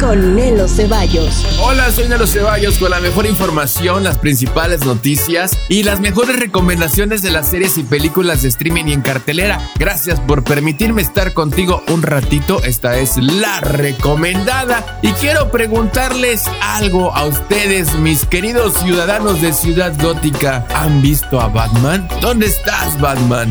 con Nelo Ceballos. Hola, soy Nelo Ceballos con la mejor información, las principales noticias y las mejores recomendaciones de las series y películas de streaming y en cartelera. Gracias por permitirme estar contigo un ratito. Esta es la recomendada y quiero preguntarles algo a ustedes, mis queridos ciudadanos de Ciudad Gótica. ¿Han visto a Batman? ¿Dónde estás, Batman?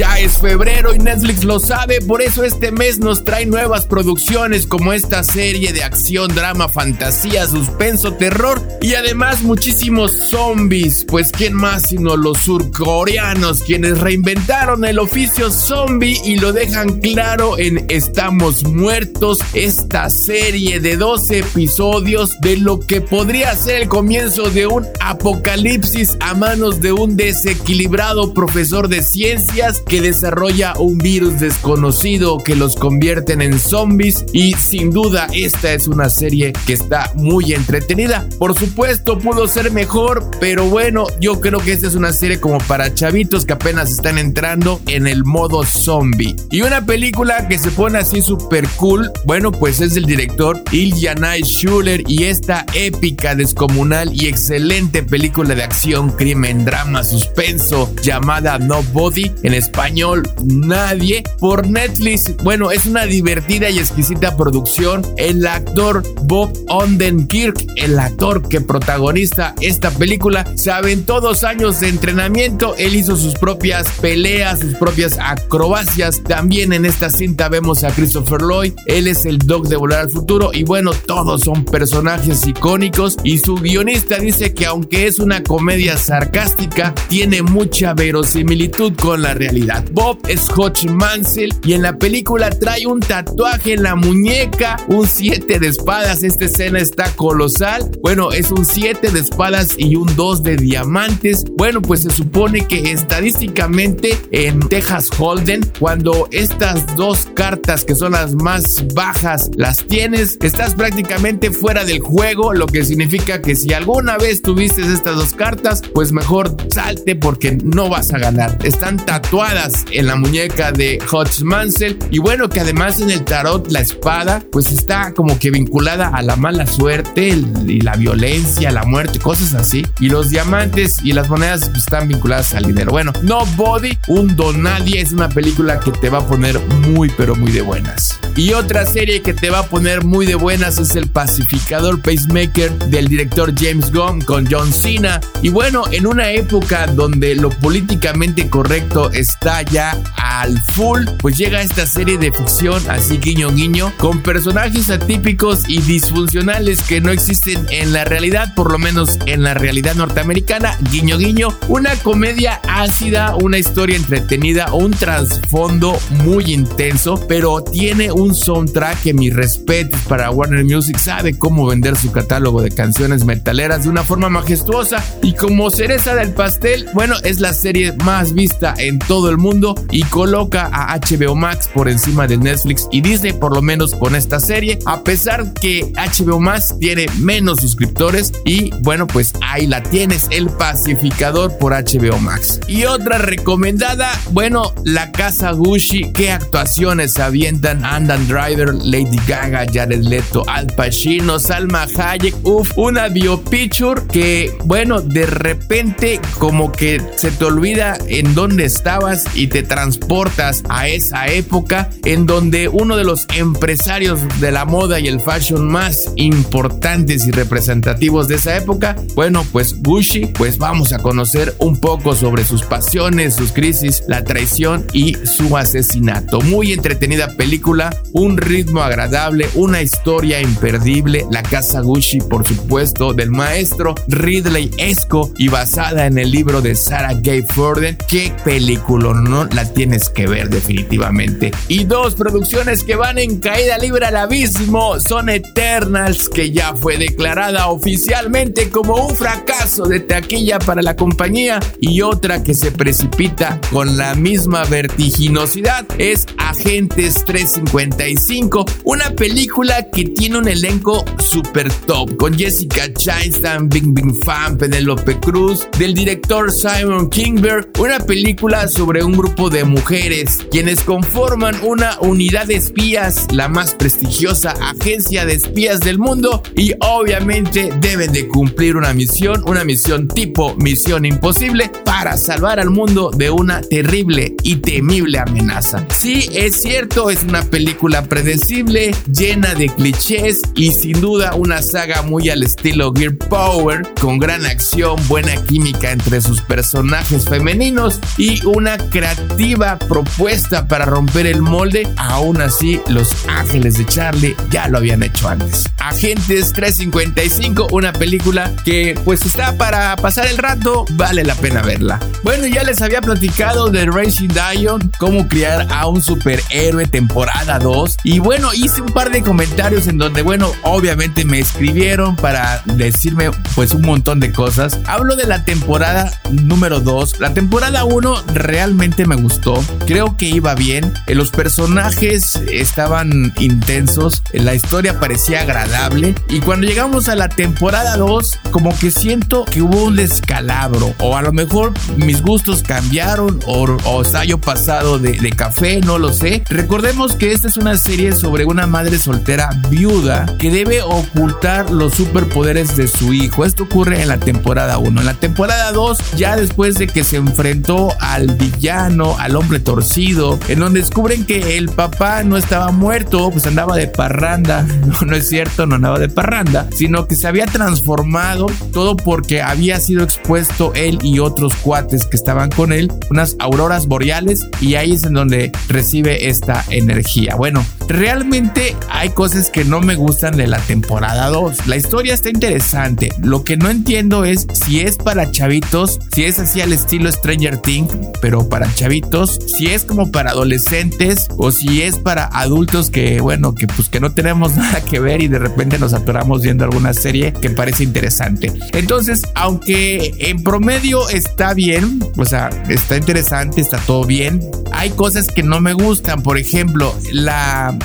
Ya es febrero y Netflix lo sabe, por eso este mes nos trae nuevas producciones como esta serie de acción, drama, fantasía, suspenso, terror y además muchísimos zombies. Pues quién más sino los surcoreanos quienes reinventaron el oficio zombie y lo dejan claro en Estamos Muertos, esta serie de 12 episodios de lo que podría ser el comienzo de un apocalipsis a manos de un desequilibrado profesor de ciencias que desarrolla un virus desconocido que los convierten en zombies y sin duda esta es una serie que está muy entretenida. Por supuesto pudo ser mejor, pero bueno, yo creo que esta es una serie como para chavitos que apenas están entrando en el modo zombie. Y una película que se pone así super cool, bueno, pues es del director Ilyanai Schuller y esta épica, descomunal y excelente película de acción, crimen, drama, suspenso llamada Nobody en español español Nadie por Netflix. Bueno, es una divertida y exquisita producción. El actor Bob Odenkirk, el actor que protagoniza esta película, se aventó dos años de entrenamiento. Él hizo sus propias peleas, sus propias acrobacias. También en esta cinta vemos a Christopher Lloyd. Él es el Doc de Volar al Futuro. Y bueno, todos son personajes icónicos. Y su guionista dice que aunque es una comedia sarcástica, tiene mucha verosimilitud con la realidad. Bob es Mansell y en la película trae un tatuaje en la muñeca, un 7 de espadas. Esta escena está colosal. Bueno, es un 7 de espadas y un 2 de diamantes. Bueno, pues se supone que estadísticamente en Texas Holden, cuando estas dos cartas que son las más bajas las tienes, estás prácticamente fuera del juego, lo que significa que si alguna vez tuviste estas dos cartas, pues mejor salte porque no vas a ganar. Están tatuadas en la muñeca de Hodge Mansell. Y bueno, que además en el tarot la espada pues está como que vinculada a la mala suerte y la violencia, la muerte, cosas así. Y los diamantes y las monedas pues, están vinculadas al dinero. Bueno, No Body, un don nadie, es una película que te va a poner muy pero muy de buenas. Y otra serie que te va a poner muy de buenas es El Pacificador Pacemaker del director James Gunn con John Cena. Y bueno, en una época donde lo políticamente correcto está ya al full, pues llega esta serie de ficción así guiño guiño, con personajes atípicos y disfuncionales que no existen en la realidad, por lo menos en la realidad norteamericana, guiño guiño, una comedia ácida, una historia entretenida, un trasfondo muy intenso, pero tiene un soundtrack que mi respeto para Warner Music sabe cómo vender su catálogo de canciones metaleras de una forma majestuosa y como cereza del pastel, bueno, es la serie más vista en todo el mundo y coloca a HBO Max por encima de Netflix y Disney, por lo menos con esta serie, a pesar que HBO Max tiene menos suscriptores y bueno, pues ahí la tienes, el pacificador por HBO Max. Y otra recomendada, bueno, La Casa Gucci, qué actuaciones avientan Driver, Lady Gaga, Jared Leto, Al Pacino, Salma Hayek, uff, una biopicture que bueno, de repente como que se te olvida en dónde estabas y te transportas a esa época en donde uno de los empresarios de la moda y el fashion más importantes y representativos de esa época, bueno, pues Gucci, pues vamos a conocer un poco sobre sus pasiones, sus crisis, la traición y su asesinato. Muy entretenida película, un ritmo agradable, una historia imperdible, la casa Gucci, por supuesto, del maestro Ridley Esco y basada en el libro de Sarah Gay Forden. Qué película, no la tienes que ver definitivamente. Y dos producciones que van en caída libre al abismo son Eternals, que ya fue declarada oficialmente como un fracaso de taquilla para la compañía, y otra que se precipita con la misma vertiginosidad es Agentes 350 355, una película que tiene un elenco super top con Jessica Chastain, Bing Bing Fan, Penelope Cruz, del director Simon Kingberg, una película sobre un grupo de mujeres quienes conforman una unidad de espías, la más prestigiosa agencia de espías del mundo y obviamente deben de cumplir una misión, una misión tipo misión imposible para salvar al mundo de una terrible y temible amenaza. Sí, es cierto, es una película predecible, llena de clichés y sin duda una saga muy al estilo Gear Power, con gran acción, buena química entre sus personajes femeninos y una creativa propuesta para romper el molde. Aún así, Los Ángeles de Charlie ya lo habían hecho antes. Agentes 355, una película que pues está para pasar el rato, vale la pena verla. Bueno, ya les había platicado de Racing Dion, cómo criar a un superhéroe temporada 2. Y bueno, hice un par de comentarios en donde, bueno, obviamente me escribieron para decirme pues un montón de cosas. Hablo de la temporada número 2. La temporada 1 realmente me gustó. Creo que iba bien. Eh, los personajes estaban intensos. La historia parecía agradable. Y cuando llegamos a la temporada 2, como que siento que hubo un descalabro. O a lo mejor mis gustos cambiaron. O, o yo pasado de, de café, no lo sé. Recordemos que esta es una serie sobre una madre soltera viuda que debe ocultar los superpoderes de su hijo. Esto ocurre en la temporada 1. En la temporada 2, ya después de que se enfrentó al villano, al hombre torcido, en donde descubren que el papá no estaba muerto, pues andaba de parranda. No, no es cierto, no andaba de parranda, sino que se había transformado todo porque había sido expuesto él y otros cuates que estaban con él, unas auroras boreales, y ahí es en donde recibe esta energía. Bueno, bueno, realmente hay cosas que no me gustan de la temporada 2. La historia está interesante. Lo que no entiendo es si es para chavitos, si es así al estilo Stranger Things, pero para chavitos, si es como para adolescentes o si es para adultos que, bueno, que pues que no tenemos nada que ver y de repente nos atoramos viendo alguna serie que parece interesante. Entonces, aunque en promedio está bien, o sea, está interesante, está todo bien, hay cosas que no me gustan. Por ejemplo, la,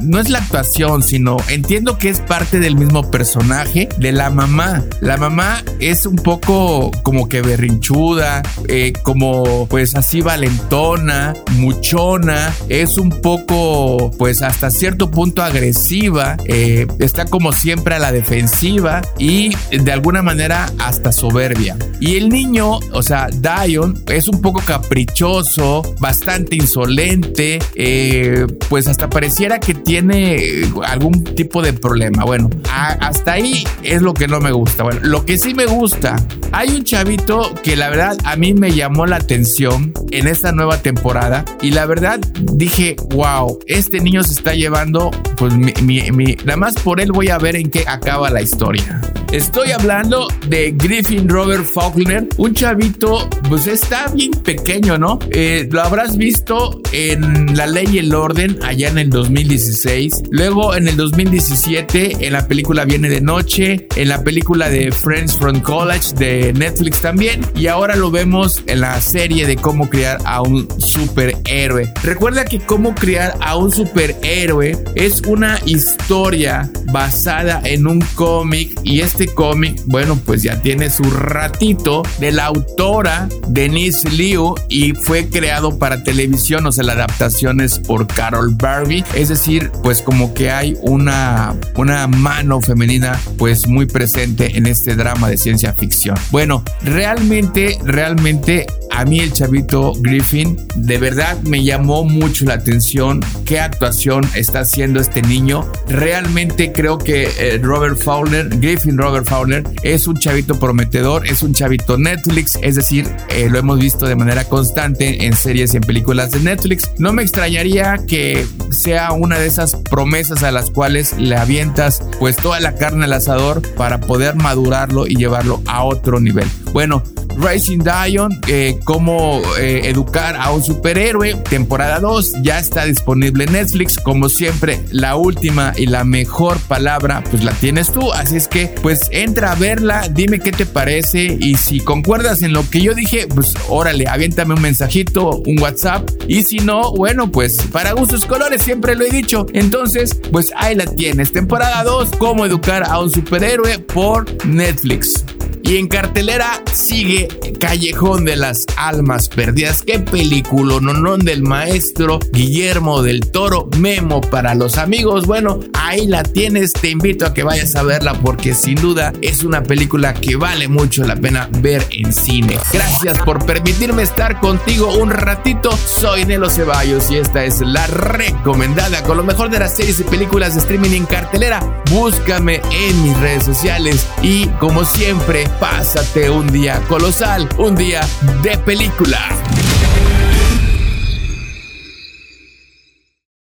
no es la actuación, sino entiendo que es parte del mismo personaje de la mamá. La mamá es un poco como que berrinchuda, eh, como pues así valentona, muchona, es un poco pues hasta cierto punto agresiva, eh, está como siempre a la defensiva y de alguna manera hasta soberbia. Y el niño, o sea, Dion, es un poco caprichoso, bastante insolente, eh, pues hasta pareciera que tiene algún tipo de problema. Bueno, hasta ahí es lo que no me gusta. Bueno, lo que sí me gusta, hay un chavito que la verdad a mí me llamó la atención en esta nueva temporada y la verdad dije, wow, este niño se está llevando, pues mi, mi, nada más por él voy a ver en qué acaba la historia. Estoy hablando de Griffin Robert Faulkner, un chavito, pues está bien pequeño, ¿no? Eh, lo habrás visto en La Ley y el Orden allá en el 2016, luego en el 2017 en la película Viene de Noche, en la película de Friends from College de Netflix también, y ahora lo vemos en la serie de cómo criar a un superhéroe. Recuerda que cómo criar a un superhéroe es una historia basada en un cómic y es este cómic, bueno, pues ya tiene su ratito de la autora Denise Liu y fue creado para televisión, o sea, la adaptación es por Carol Barbie, es decir, pues como que hay una, una mano femenina pues muy presente en este drama de ciencia ficción. Bueno, realmente, realmente a mí el chavito Griffin de verdad me llamó mucho la atención qué actuación está haciendo este niño. Realmente creo que eh, Robert Fowler, Griffin Robert Fowler, es un chavito prometedor, es un chavito Netflix, es decir, eh, lo hemos visto de manera constante en series y en películas de Netflix. No me extrañaría que sea una de esas promesas a las cuales le avientas pues toda la carne al asador para poder madurarlo y llevarlo a otro nivel. Bueno, Racing Dion, eh, cómo eh, educar a un superhéroe, temporada 2, ya está disponible en Netflix. Como siempre, la última y la mejor palabra, pues la tienes tú. Así es que, pues entra a verla, dime qué te parece y si concuerdas en lo que yo dije, pues órale, aviéntame un mensajito, un WhatsApp. Y si no, bueno, pues para gustos colores, siempre lo he dicho. Entonces, pues ahí la tienes. Temporada 2, cómo educar a un superhéroe por Netflix. Y en cartelera sigue Callejón de las Almas Perdidas. Qué película, no del maestro Guillermo del Toro, Memo para los amigos. Bueno, ahí la tienes. Te invito a que vayas a verla porque sin duda es una película que vale mucho la pena ver en cine. Gracias por permitirme estar contigo un ratito. Soy Nelo Ceballos y esta es la recomendada con lo mejor de las series y películas de streaming en cartelera. Búscame en mis redes sociales y como siempre Pásate un día colosal, un día de película.